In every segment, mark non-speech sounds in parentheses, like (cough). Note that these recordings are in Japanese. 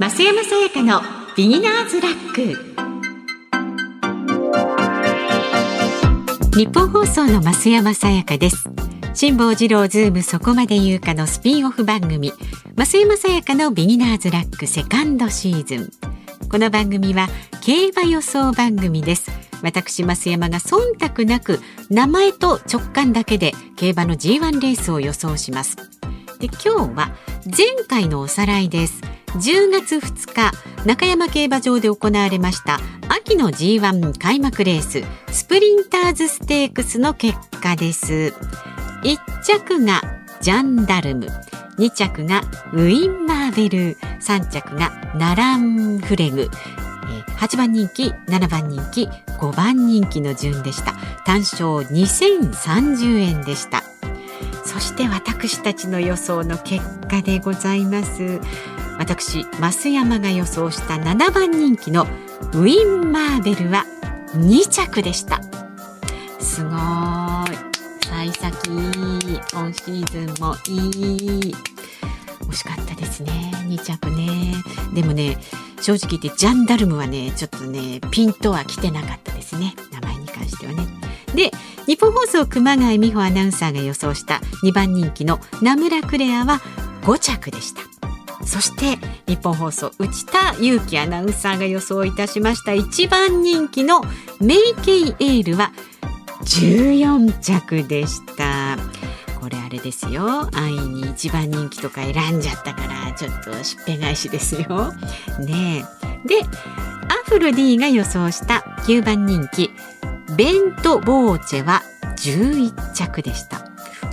増山さやかのビギナーズラック。ニッポン放送の増山さやかです。辛坊治郎ズームそこまで言うかのスピンオフ番組。増山さやかのビギナーズラックセカンドシーズン。この番組は競馬予想番組です。私増山が忖度なく名前と直感だけで競馬の G1 レースを予想します。で今日は前回のおさらいです。10月2日中山競馬場で行われました秋の G1 開幕レーススプリンターズステークスの結果です。1着がジャンダルム2着がウィンマーベル3着がナランフレグ8番人気7番人気5番人気の順でした。単勝2030円でした。そして私たちの予想の結果でございます。私増山が予想した7番人気のウィンマーベルは2着でした。すごい。幸先今シーズンもいい。惜しかったですね。2着ね。でもね正直言ってジャンダルムはねちょっとねピンとは来てなかったですね。名前に関してはね。で日本放送熊谷美穂アナウンサーが予想した2番人気の名村クレアは5着でした。そして日本放送内田裕樹アナウンサーが予想いたしました1番人気のメイケイエールは14着でした。これあれですよ。安易に一番人気とか選んじゃったからちょっとしっぺ返しですよ。ねでアフロ D が予想した9番人気ベントボーチェは11着でした。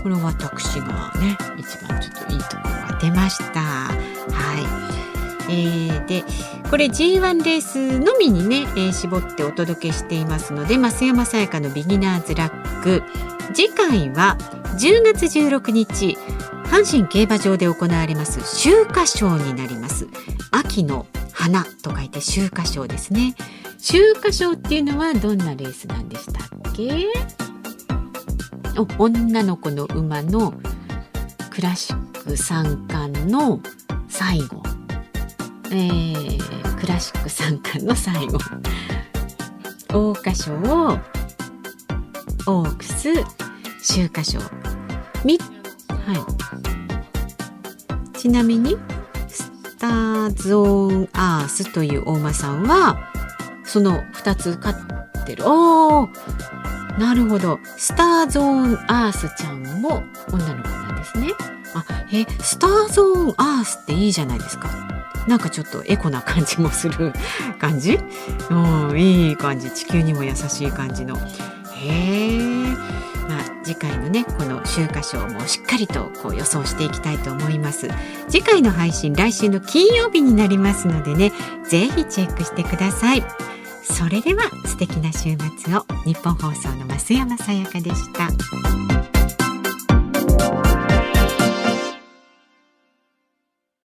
これ私がね一番ちょっといいところが出ました。えー、でこれ G1 レースのみにね、えー、絞ってお届けしていますので増山さやかのビギナーズラック。次回は10月16日阪神競馬場で行われます秋華賞になります。秋の花と書いて秋華賞ですね。秋華賞っていうのはどんなレースなんでしたっけ？お女の子の馬のクラシック三冠の最後。えー、クラシック三冠の最後。桜花賞オークス秋華賞。みはい。ちなみにスターゾーンアースという大間さんはその2つ飼ってる。おおなるほど。スターゾーンアースちゃんも女の子なんですね。あえスターゾーンアースっていいじゃないですか。なんかちょっとエコな感じもする (laughs) 感じ？うんいい感じ。地球にも優しい感じの。へえ。まあ次回のねこの秋華賞もしっかりとこう予想していきたいと思います。次回の配信来週の金曜日になりますのでねぜひチェックしてください。それでは素敵な週末を。日本放送の増山さやかでした。